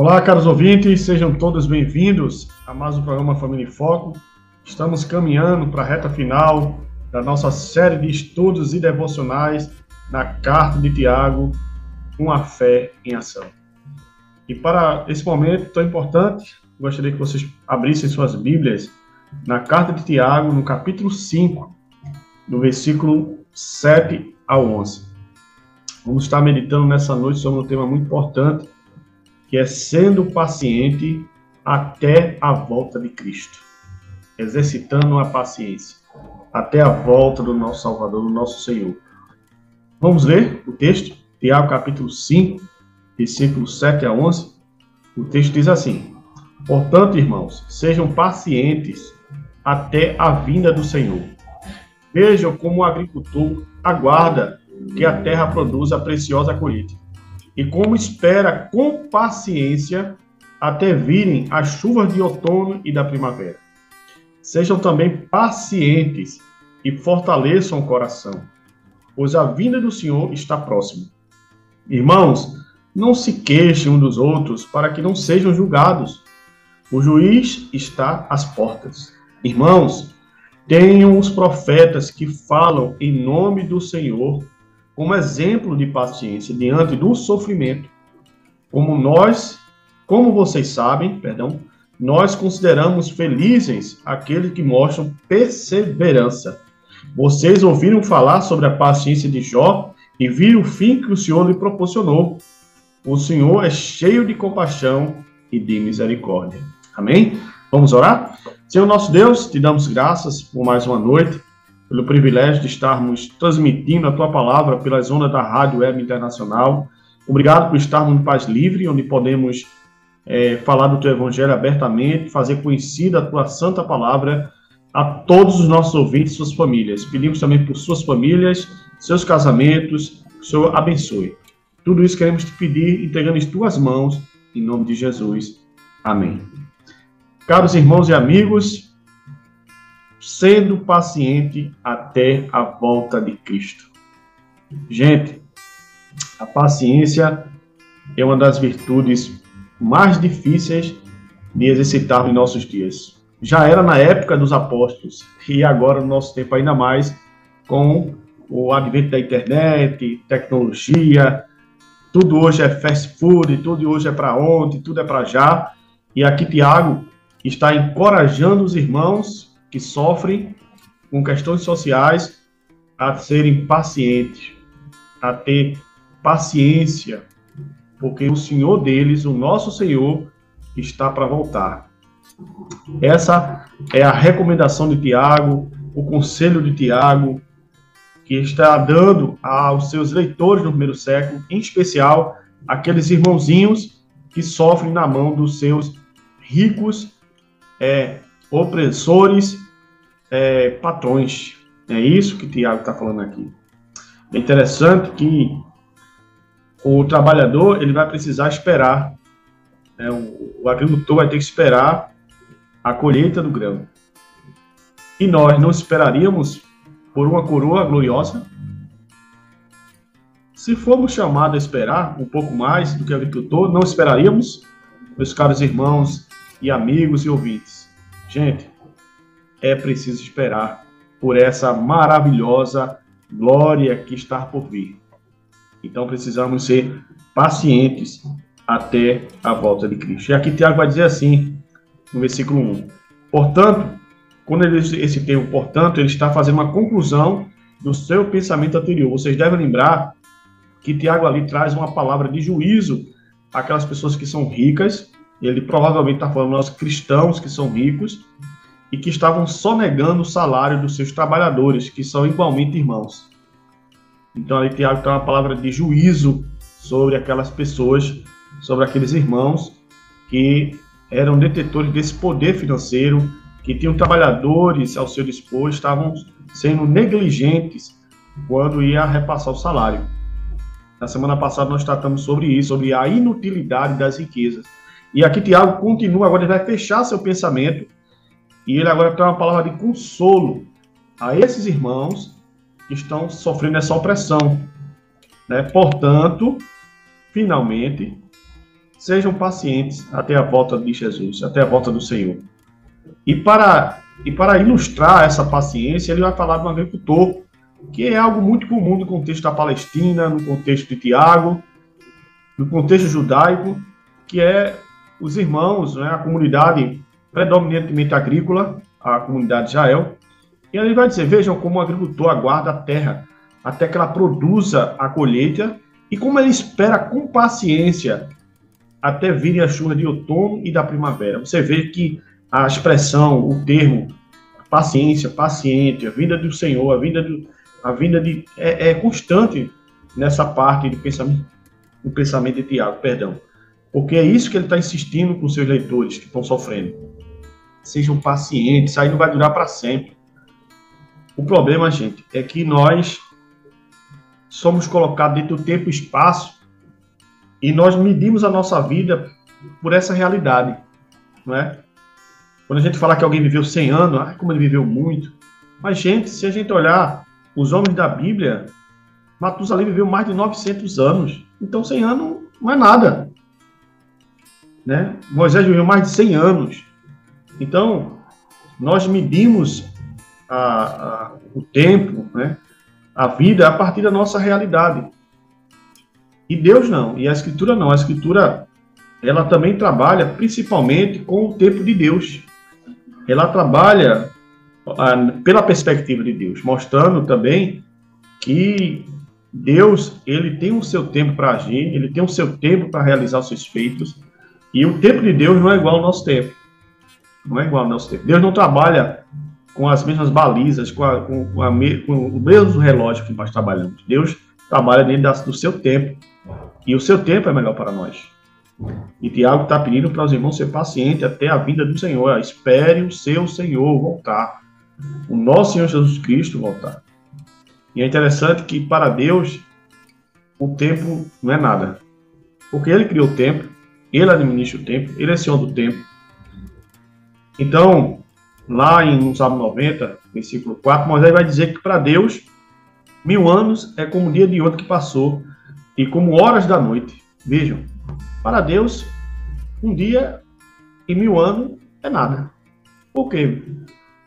Olá, caros ouvintes, sejam todos bem-vindos a mais um programa Família em Foco. Estamos caminhando para a reta final da nossa série de estudos e devocionais na Carta de Tiago, uma fé em ação. E para esse momento tão importante, gostaria que vocês abrissem suas Bíblias na Carta de Tiago, no capítulo 5, do versículo 7 ao 11. Vamos estar meditando nessa noite sobre um tema muito importante que é sendo paciente até a volta de Cristo, exercitando a paciência até a volta do nosso Salvador, do nosso Senhor. Vamos ler o texto, Tiago capítulo 5, versículos 7 a 11. O texto diz assim: Portanto, irmãos, sejam pacientes até a vinda do Senhor. Vejam como o agricultor aguarda que a terra produza a preciosa colheita e como espera com paciência até virem as chuvas de outono e da primavera. Sejam também pacientes e fortaleçam o coração, pois a vinda do Senhor está próxima. Irmãos, não se queixem um dos outros para que não sejam julgados. O juiz está às portas. Irmãos, tenham os profetas que falam em nome do Senhor como exemplo de paciência diante do sofrimento, como nós, como vocês sabem, perdão, nós consideramos felizes aqueles que mostram perseverança. Vocês ouviram falar sobre a paciência de Jó e viram o fim que o Senhor lhe proporcionou. O Senhor é cheio de compaixão e de misericórdia. Amém? Vamos orar? Senhor nosso Deus, te damos graças por mais uma noite pelo privilégio de estarmos transmitindo a tua palavra pelas ondas da Rádio Web Internacional. Obrigado por estarmos no Paz Livre, onde podemos é, falar do teu evangelho abertamente, fazer conhecida a tua santa palavra a todos os nossos ouvintes e suas famílias. Pedimos também por suas famílias, seus casamentos, que o Senhor abençoe. Tudo isso queremos te pedir, entregando em tuas mãos, em nome de Jesus. Amém. Caros irmãos e amigos, sendo paciente até a volta de Cristo. Gente, a paciência é uma das virtudes mais difíceis de exercitar em nossos dias. Já era na época dos apóstolos e agora no nosso tempo ainda mais com o advento da internet, tecnologia, tudo hoje é fast food, tudo hoje é para ontem, tudo é para já. E aqui Tiago está encorajando os irmãos que sofrem com questões sociais a serem pacientes, a ter paciência, porque o Senhor deles, o nosso Senhor, está para voltar. Essa é a recomendação de Tiago, o conselho de Tiago, que está dando aos seus leitores do primeiro século, em especial aqueles irmãozinhos que sofrem na mão dos seus ricos é, opressores, é, patrões. É isso que Tiago está falando aqui. É interessante que o trabalhador ele vai precisar esperar, né, o, o agricultor vai ter que esperar a colheita do grão. E nós não esperaríamos por uma coroa gloriosa? Se formos chamados a esperar um pouco mais do que o agricultor, não esperaríamos, meus caros irmãos e amigos e ouvintes. Gente, é preciso esperar por essa maravilhosa glória que está por vir. Então precisamos ser pacientes até a volta de Cristo. E aqui Tiago vai dizer assim, no versículo 1. Portanto, quando ele esse termo, portanto, ele está fazendo uma conclusão do seu pensamento anterior. Vocês devem lembrar que Tiago ali traz uma palavra de juízo àquelas pessoas que são ricas. Ele provavelmente está falando aos cristãos que são ricos e que estavam sonegando o salário dos seus trabalhadores, que são igualmente irmãos. Então ali tem uma palavra de juízo sobre aquelas pessoas, sobre aqueles irmãos que eram detetores desse poder financeiro, que tinham trabalhadores ao seu dispor, estavam sendo negligentes quando ia repassar o salário. Na semana passada nós tratamos sobre isso, sobre a inutilidade das riquezas. E aqui Tiago continua, agora ele vai fechar seu pensamento, e ele agora tem uma palavra de consolo a esses irmãos que estão sofrendo essa opressão. Né? Portanto, finalmente, sejam pacientes até a volta de Jesus, até a volta do Senhor. E para, e para ilustrar essa paciência, ele vai falar de um agricultor, que é algo muito comum no contexto da Palestina, no contexto de Tiago, no contexto judaico, que é os irmãos, né, a comunidade predominantemente agrícola, a comunidade de Israel. E ele vai dizer: vejam como o agricultor aguarda a terra até que ela produza a colheita e como ele espera com paciência até virem as chuvas de outono e da primavera. Você vê que a expressão, o termo paciência, paciente, a vinda do Senhor, a vinda do, a vinda de é, é constante nessa parte do pensamento, do pensamento de Tiago, perdão, porque é isso que ele está insistindo com seus leitores que estão sofrendo. Sejam pacientes, isso aí não vai durar para sempre. O problema, gente, é que nós somos colocados dentro do tempo e espaço e nós medimos a nossa vida por essa realidade, não é? Quando a gente fala que alguém viveu 100 anos, ah, como ele viveu muito. Mas, gente, se a gente olhar os homens da Bíblia, Matusalém viveu mais de 900 anos. Então, 100 anos não é nada. Né? Moisés viveu mais de 100 anos. Então, nós medimos a, a, o tempo, né? a vida, a partir da nossa realidade. E Deus não, e a Escritura não. A Escritura, ela também trabalha principalmente com o tempo de Deus. Ela trabalha pela perspectiva de Deus, mostrando também que Deus, ele tem o seu tempo para agir, ele tem o seu tempo para realizar os seus feitos, e o tempo de Deus não é igual ao nosso tempo. Não é igual ao nosso tempo. Deus não trabalha com as mesmas balizas, com, a, com, a, com o mesmo relógio que nós trabalhamos. Deus trabalha dentro do seu tempo. E o seu tempo é melhor para nós. E Tiago está pedindo para os irmãos ser pacientes até a vinda do Senhor. Espere o seu Senhor voltar. O nosso Senhor Jesus Cristo voltar. E é interessante que para Deus o tempo não é nada. Porque Ele criou o tempo, Ele administra o tempo, Ele é Senhor do tempo. Então, lá em Salmo 90, versículo 4, Moisés vai dizer que para Deus, mil anos é como o dia de ontem que passou e como horas da noite. Vejam, para Deus, um dia e mil anos é nada. Por quê,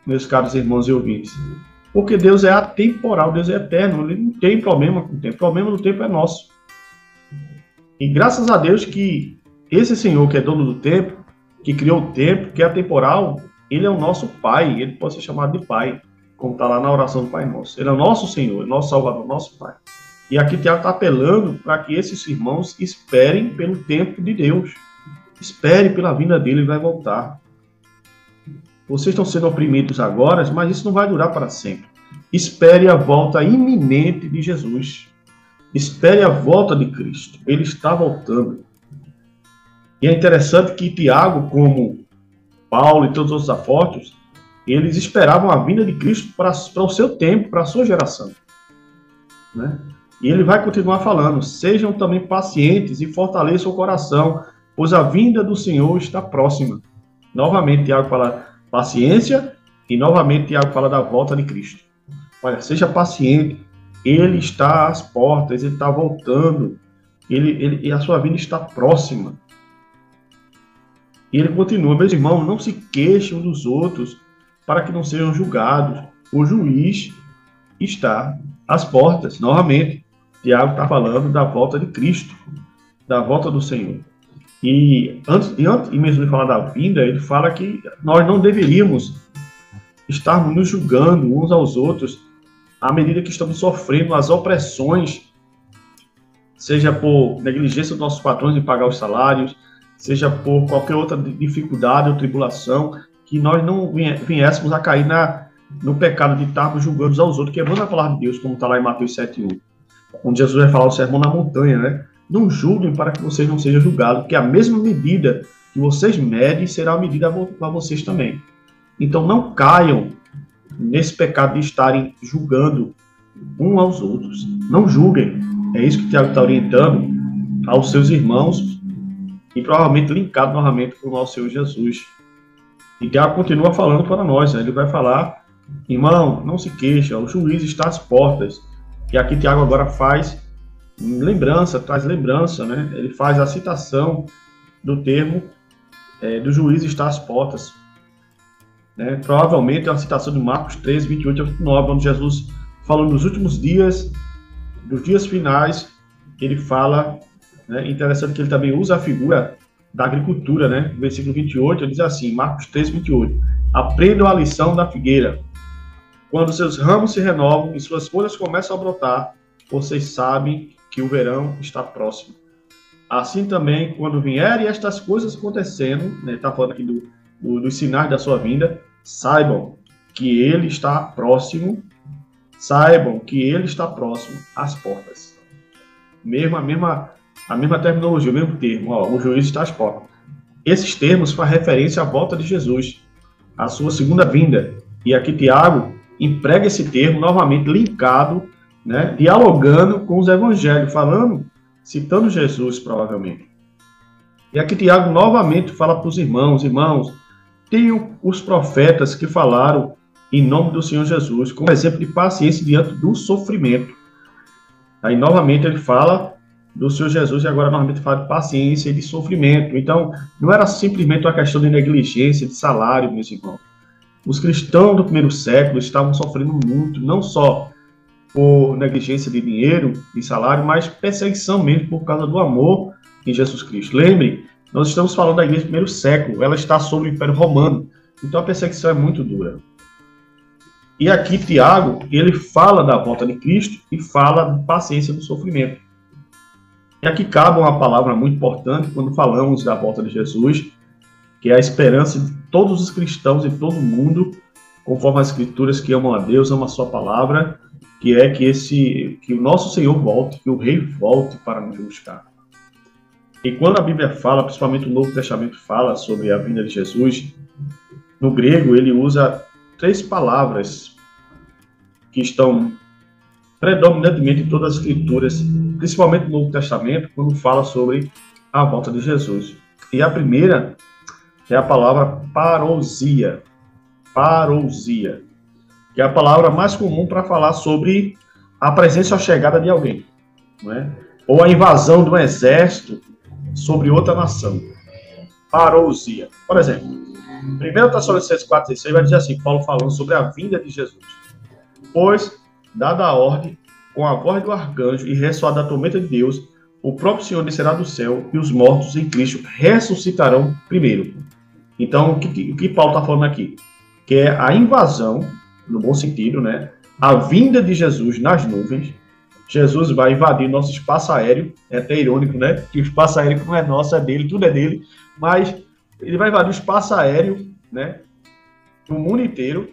meus caros irmãos e ouvintes? Porque Deus é atemporal, Deus é eterno, ele não tem problema com o tempo. O problema do tempo é nosso. E graças a Deus que esse Senhor que é dono do tempo, que criou o tempo, que é atemporal, ele é o nosso Pai, ele pode ser chamado de Pai, como está lá na oração do Pai Nosso. Ele é o nosso Senhor, nosso Salvador, nosso Pai. E aqui Tiago está apelando para que esses irmãos esperem pelo tempo de Deus. Espere pela vinda dele, ele vai voltar. Vocês estão sendo oprimidos agora, mas isso não vai durar para sempre. Espere a volta iminente de Jesus. Espere a volta de Cristo. Ele está voltando. E é interessante que Tiago, como Paulo e todos os outros apóstolos, eles esperavam a vinda de Cristo para, o seu tempo, para a sua geração. Né? E ele vai continuar falando: sejam também pacientes e fortaleçam o coração, pois a vinda do Senhor está próxima. Novamente, Tiago fala paciência e novamente Tiago fala da volta de Cristo. Olha, seja paciente, ele está às portas, ele está voltando, ele, ele, e a sua vinda está próxima. E ele continua, meus irmãos, não se queixem dos outros para que não sejam julgados. O juiz está às portas, novamente. Tiago está falando da volta de Cristo, da volta do Senhor. E antes, e antes mesmo de falar da vinda, ele fala que nós não deveríamos estarmos nos julgando uns aos outros à medida que estamos sofrendo as opressões, seja por negligência dos nossos patrões em pagar os salários, seja por qualquer outra dificuldade ou tribulação, que nós não viéssemos a cair na, no pecado de estarmos julgando aos outros, quebrando a palavra de Deus, como está lá em Mateus 7,1, onde Jesus vai falar o sermão na montanha, né? Não julguem para que vocês não sejam julgados, porque a mesma medida que vocês medem será a medida para vocês também. Então não caiam nesse pecado de estarem julgando um aos outros. Não julguem. É isso que Tiago está orientando aos seus irmãos e provavelmente linkado novamente com o nosso Senhor Jesus. E Tiago continua falando para nós. Né? Ele vai falar, irmão, não se queixa, o juiz está às portas. E aqui Tiago agora faz lembrança, traz lembrança, né? Ele faz a citação do termo é, do juiz está às portas. Né? Provavelmente é uma citação de Marcos 13, 28 a 29, onde Jesus, falando dos últimos dias, dos dias finais, ele fala, né? interessante que ele também usa a figura da agricultura, né? versículo 28, ele diz assim, Marcos 13, 28, aprendam a lição da figueira. Quando seus ramos se renovam e suas folhas começam a brotar, vocês sabem que o verão está próximo. Assim também, quando vierem estas coisas acontecendo, está né, tá falando aqui do, do, dos sinais da sua vinda, saibam que ele está próximo, saibam que ele está próximo às portas. Mesmo a mesma, a mesma terminologia, o mesmo termo, ó, o juiz está às portas. Esses termos fazem referência à volta de Jesus, à sua segunda vinda. E aqui Tiago emprega esse termo novamente linkado, né, dialogando com os evangelhos, falando, citando Jesus provavelmente. E aqui Tiago novamente fala para os irmãos, irmãos, tem os profetas que falaram em nome do Senhor Jesus, como exemplo de paciência diante do sofrimento. Aí, novamente, ele fala do Senhor Jesus e agora, novamente, fala de paciência e de sofrimento. Então, não era simplesmente uma questão de negligência, de salário, meus irmãos. Os cristãos do primeiro século estavam sofrendo muito, não só por negligência de dinheiro e salário, mas perseguição mesmo por causa do amor em Jesus Cristo. Lembre nós estamos falando da igreja do primeiro século, ela está sob o Império Romano, então a perseguição é muito dura. E aqui Tiago, ele fala da volta de Cristo e fala da paciência do sofrimento. E aqui cabe uma palavra muito importante quando falamos da volta de Jesus, que é a esperança de todos os cristãos em todo mundo, conforme as escrituras que amam a Deus, amam a sua palavra, que é que esse que o nosso Senhor volte, que o rei volte para nos buscar. E quando a Bíblia fala, principalmente o Novo Testamento fala sobre a vinda de Jesus, no grego ele usa três palavras que estão predominantemente em todas as escrituras, principalmente no Novo Testamento, quando fala sobre a volta de Jesus. E a primeira é a palavra parousia. Parousia. Que é a palavra mais comum para falar sobre a presença ou chegada de alguém. É? Ou a invasão de um exército sobre outra nação. Parousia. Por exemplo, 1 Tessalonicenses 4,16 vai dizer assim, Paulo falando sobre a vinda de Jesus. Pois, dada a ordem, com a voz do arcanjo e ressoada a tormenta de Deus, o próprio Senhor descerá do céu e os mortos em Cristo ressuscitarão primeiro. Então, o que, o que Paulo está falando aqui? Que é a invasão, no bom sentido, né? A vinda de Jesus nas nuvens, Jesus vai invadir nosso espaço aéreo. É até irônico, né? Que o espaço aéreo não é nosso, é dele, tudo é dele. Mas ele vai invadir o espaço aéreo, né? Do mundo inteiro.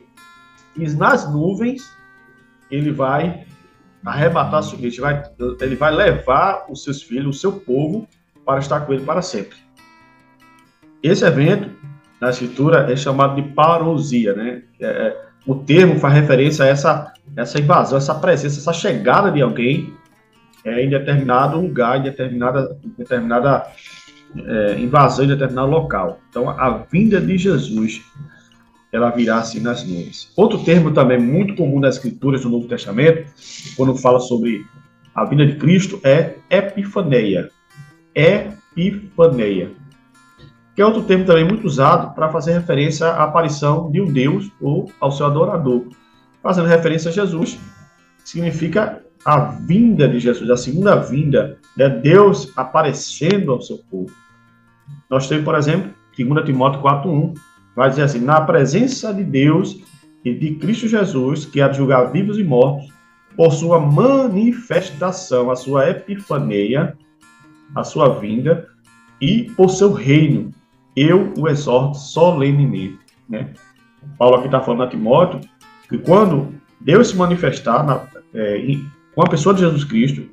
E nas nuvens, ele vai arrebatar a sua igreja. Vai, ele vai levar os seus filhos, o seu povo, para estar com ele para sempre. Esse evento, na escritura, é chamado de parousia, né? É, é o termo faz referência a essa, essa invasão, essa presença, essa chegada de alguém é, em determinado lugar, em determinada, determinada é, invasão, em determinado local. Então, a vinda de Jesus, ela virá assim nas nuvens. Outro termo também muito comum nas escrituras do Novo Testamento, quando fala sobre a vinda de Cristo, é epifaneia. Epifaneia que é outro termo também muito usado para fazer referência à aparição de um Deus ou ao seu adorador. Fazendo referência a Jesus, significa a vinda de Jesus, a segunda vinda, né, Deus aparecendo ao seu povo. Nós temos, por exemplo, 2 Timóteo 4.1, vai dizer assim, na presença de Deus e de Cristo Jesus, que há de julgar vivos e mortos, por sua manifestação, a sua epifaneia, a sua vinda, e por seu reino, eu o exorto solenemente. Né? Paulo aqui está falando a Timóteo que quando Deus se manifestar na, é, com a pessoa de Jesus Cristo,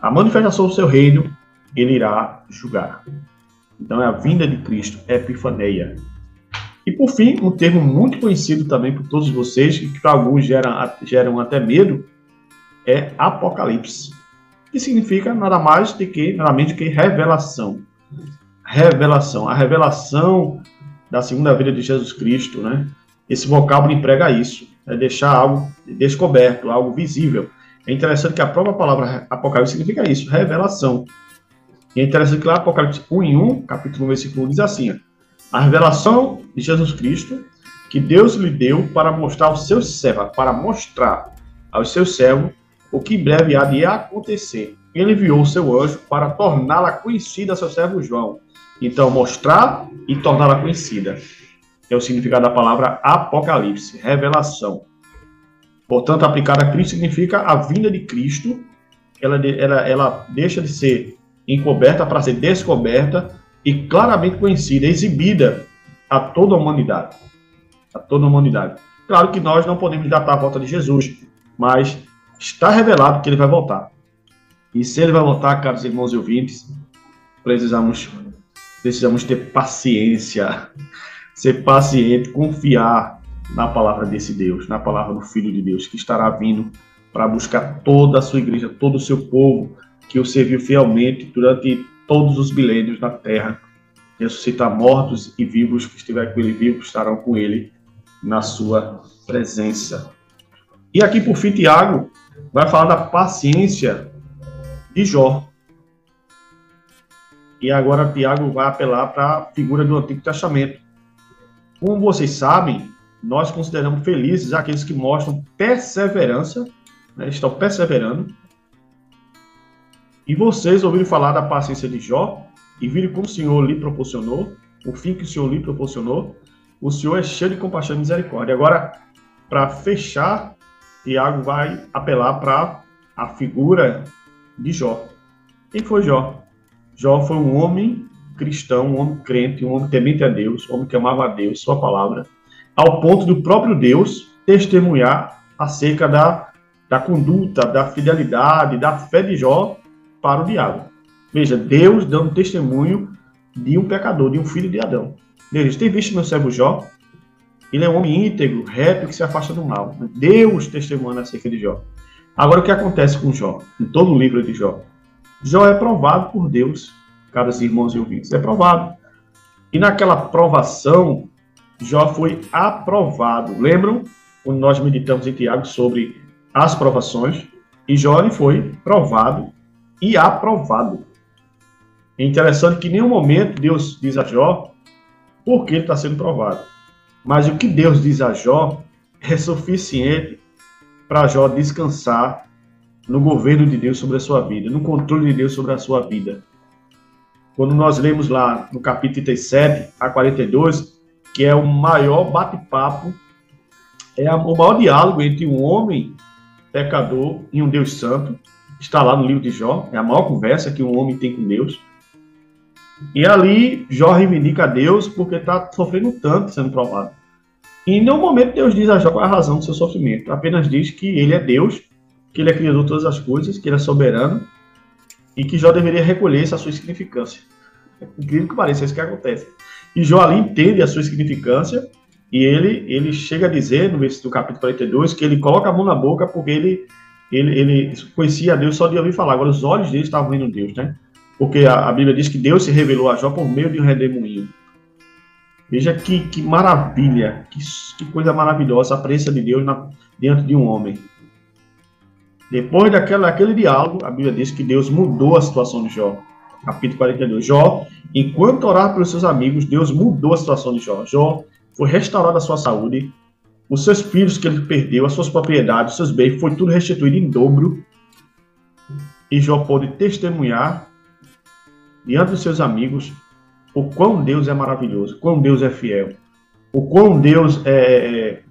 a manifestação do seu reino, ele irá julgar. Então é a vinda de Cristo, epifaneia. E por fim, um termo muito conhecido também por todos vocês, que para alguns geram, geram até medo, é Apocalipse, que significa nada mais do que, nada menos do que revelação. Revelação, a revelação da segunda vida de Jesus Cristo, né? Esse vocábulo emprega isso, é deixar algo descoberto, algo visível. É interessante que a própria palavra Apocalipse significa isso, revelação. E é interessante que lá Apocalipse 1 em 1, capítulo 1, versículo 1, diz assim, a revelação de Jesus Cristo que Deus lhe deu para mostrar aos seus servos, para mostrar aos seus servos o que em breve há de acontecer. Ele enviou o seu anjo para torná-la conhecida a seu servo João. Então, mostrar e torná-la conhecida. É o significado da palavra Apocalipse, revelação. Portanto, aplicada a Cristo significa a vinda de Cristo. Ela, ela, ela deixa de ser encoberta para ser descoberta e claramente conhecida, exibida a toda a humanidade. A toda a humanidade. Claro que nós não podemos datar a volta de Jesus, mas está revelado que ele vai voltar. E se ele vai voltar, caros irmãos e ouvintes, precisamos, precisamos ter paciência, ser paciente, confiar na palavra desse Deus, na palavra do Filho de Deus, que estará vindo para buscar toda a sua igreja, todo o seu povo, que o serviu fielmente durante todos os milênios na terra, ressuscitar mortos e vivos que estiverem com ele vivos estarão com ele na sua presença. E aqui por fim Tiago vai falar da paciência de Jó. E agora Tiago vai apelar para a figura do Antigo Testamento. Como vocês sabem, nós consideramos felizes aqueles que mostram perseverança, né, estão perseverando e vocês ouviram falar da paciência de Jó e viram como o Senhor lhe proporcionou, o fim que o Senhor lhe proporcionou. O Senhor é cheio de compaixão e misericórdia. Agora, para fechar, Tiago vai apelar para a figura de Jó. Quem foi Jó? Jó foi um homem cristão, um homem crente, um homem temente a Deus, um homem que amava a Deus, sua palavra, ao ponto do próprio Deus testemunhar acerca da, da conduta, da fidelidade, da fé de Jó para o diabo. Veja, Deus dando testemunho de um pecador, de um filho de Adão. Deus tem visto meu servo Jó? Ele é um homem íntegro, reto, que se afasta do mal. Deus testemunhando acerca de Jó. Agora, o que acontece com Jó? Em todo o livro de Jó. Jó é provado por Deus, caros irmãos e ouvintes. É provado. E naquela provação, Jó foi aprovado. Lembram? Quando nós meditamos em Tiago sobre as provações, e Jó foi provado e aprovado. É interessante que em nenhum momento Deus diz a Jó por que ele está sendo provado. Mas o que Deus diz a Jó é suficiente para Jó descansar no governo de Deus sobre a sua vida, no controle de Deus sobre a sua vida. Quando nós lemos lá no capítulo 37 a 42, que é o maior bate-papo, é o maior diálogo entre um homem pecador e um Deus santo, está lá no livro de Jó, é a maior conversa que um homem tem com Deus. E ali Jó reivindica a Deus porque está sofrendo tanto sendo provado. E em nenhum momento Deus diz a Jó qual é a razão do seu sofrimento. Apenas diz que ele é Deus, que ele é criador de todas as coisas, que ele é soberano e que Jó deveria recolher essa sua significância. É incrível que pareça, é isso que acontece. E Jó ali entende a sua significância e ele, ele chega a dizer, no versículo capítulo 42, que ele coloca a mão na boca porque ele ele, ele conhecia Deus só de ouvir falar. Agora, os olhos dele estavam vendo Deus, né? Porque a, a, Bíblia diz que Deus se revelou a Jó por meio de um redemoinho. Veja que, que maravilha, que, que, coisa maravilhosa a presença de Deus na, diante de um homem. Depois daquela, daquele diálogo, a Bíblia diz que Deus mudou a situação de Jó. Capítulo 42. Jó, enquanto orar pelos seus amigos, Deus mudou a situação de Jó. Jó foi restaurada a sua saúde, os seus filhos que ele perdeu, as suas propriedades, os seus bens, foi tudo restituído em dobro. e Jó pôde testemunhar diante dos seus amigos o quão Deus é maravilhoso, quão Deus é fiel, o quão Deus é,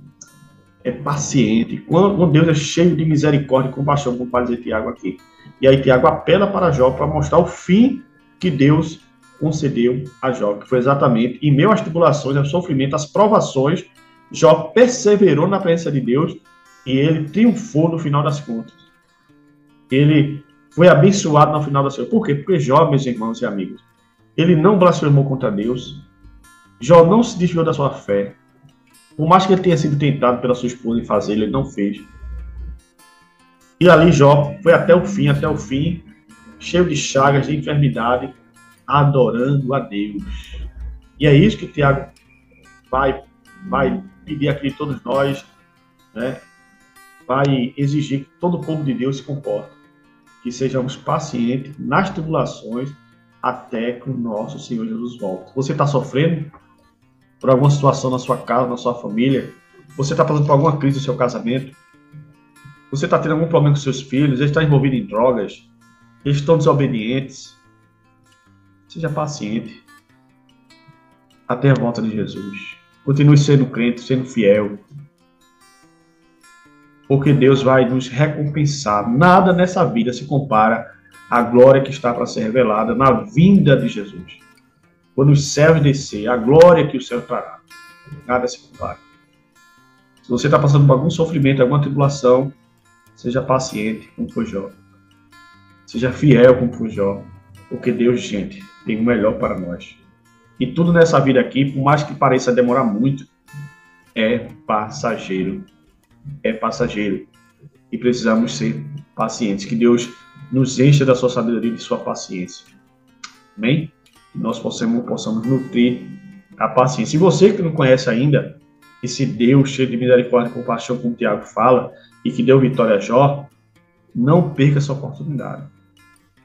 é paciente, quão Deus é cheio de misericórdia e compaixão, como vai dizer Tiago aqui. E aí Tiago apela para Jó para mostrar o fim que Deus concedeu a Jó, que foi exatamente em meio às tribulações, ao sofrimento, às provações, Jó perseverou na presença de Deus e ele triunfou no final das contas. Ele foi abençoado no final das contas. Por quê? Porque Jó, meus irmãos e amigos, ele não blasfemou contra Deus. Jó não se desviou da sua fé. Por mais que ele tenha sido tentado pela sua esposa em fazer, ele não fez. E ali Jó foi até o fim, até o fim, cheio de chagas, de enfermidade, adorando a Deus. E é isso que Tiago vai, vai pedir aqui a todos nós, né? vai exigir que todo o povo de Deus se comporte, que sejamos pacientes nas tribulações até que o nosso Senhor Jesus volte. Você está sofrendo por alguma situação na sua casa, na sua família? Você está passando por alguma crise no seu casamento? Você está tendo algum problema com seus filhos? Eles estão envolvidos em drogas? Eles estão desobedientes? Seja paciente até a volta de Jesus. Continue sendo crente, sendo fiel, porque Deus vai nos recompensar. Nada nessa vida se compara à glória que está para ser revelada na vinda de Jesus. Quando os céus descer, a glória que o céu trará. Nada se compara. Se você está passando por algum sofrimento, alguma tribulação, seja paciente, como foi Jó. Seja fiel, como foi Jó. Porque Deus, gente, tem o melhor para nós. E tudo nessa vida aqui, por mais que pareça demorar muito, é passageiro é passageiro e precisamos ser pacientes. Que Deus nos encha da sua sabedoria e de sua paciência. Amém? Que nós possamos, possamos nutrir a paciência. E você que não conhece ainda esse Deus cheio de misericórdia e compaixão, como o Tiago fala, e que deu vitória a Jó, não perca essa oportunidade.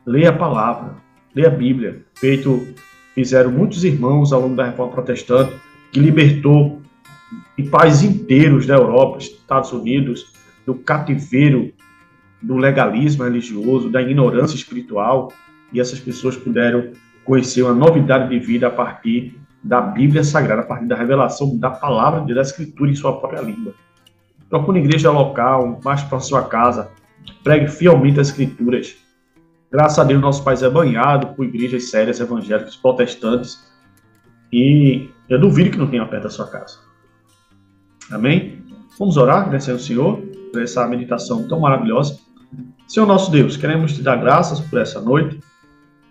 Leia a palavra, leia a Bíblia. Feito, fizeram muitos irmãos ao longo da reforma protestante, que libertou e países inteiros da Europa, Estados Unidos, do cativeiro do legalismo religioso, da ignorância espiritual, e essas pessoas puderam conhecer uma novidade de vida a partir da Bíblia Sagrada, a partir da revelação da palavra de da Escritura em sua própria língua. Procure uma igreja local, mais para sua casa, pregue fielmente as Escrituras. Graças a Deus, nosso país é banhado por igrejas sérias, evangélicas, protestantes, e eu duvido que não tenha perto da sua casa. Amém? Vamos orar, agradecer ao Senhor por essa meditação tão maravilhosa. Senhor nosso Deus, queremos te dar graças por essa noite.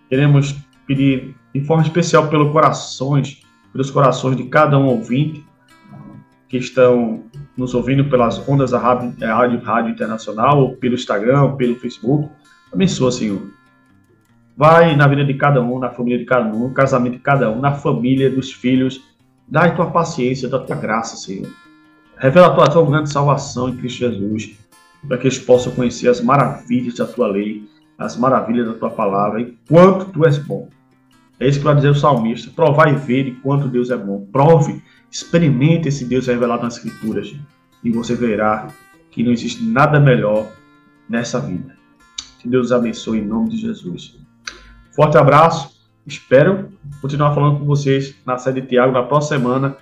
Queremos pedir de forma especial pelos corações, pelos corações de cada um ouvinte que estão nos ouvindo pelas ondas da Rádio, Rádio, Rádio Internacional, ou pelo Instagram, ou pelo Facebook. Abençoa, Senhor. Vai na vida de cada um, na família de cada um, no casamento de cada um, na família dos filhos. Dá tua paciência, da tua graça, Senhor. Revela a tua grande salvação em Cristo Jesus, para que eles possam conhecer as maravilhas da tua lei, as maravilhas da tua palavra, e quanto tu és bom. É isso que vai dizer o salmista: provai e ver quanto Deus é bom. Prove, experimente esse Deus revelado nas Escrituras, e você verá que não existe nada melhor nessa vida. Que Deus abençoe em nome de Jesus. Forte abraço. Espero continuar falando com vocês na série de Tiago na próxima semana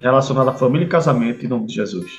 relacionado à família e casamento, em nome de Jesus.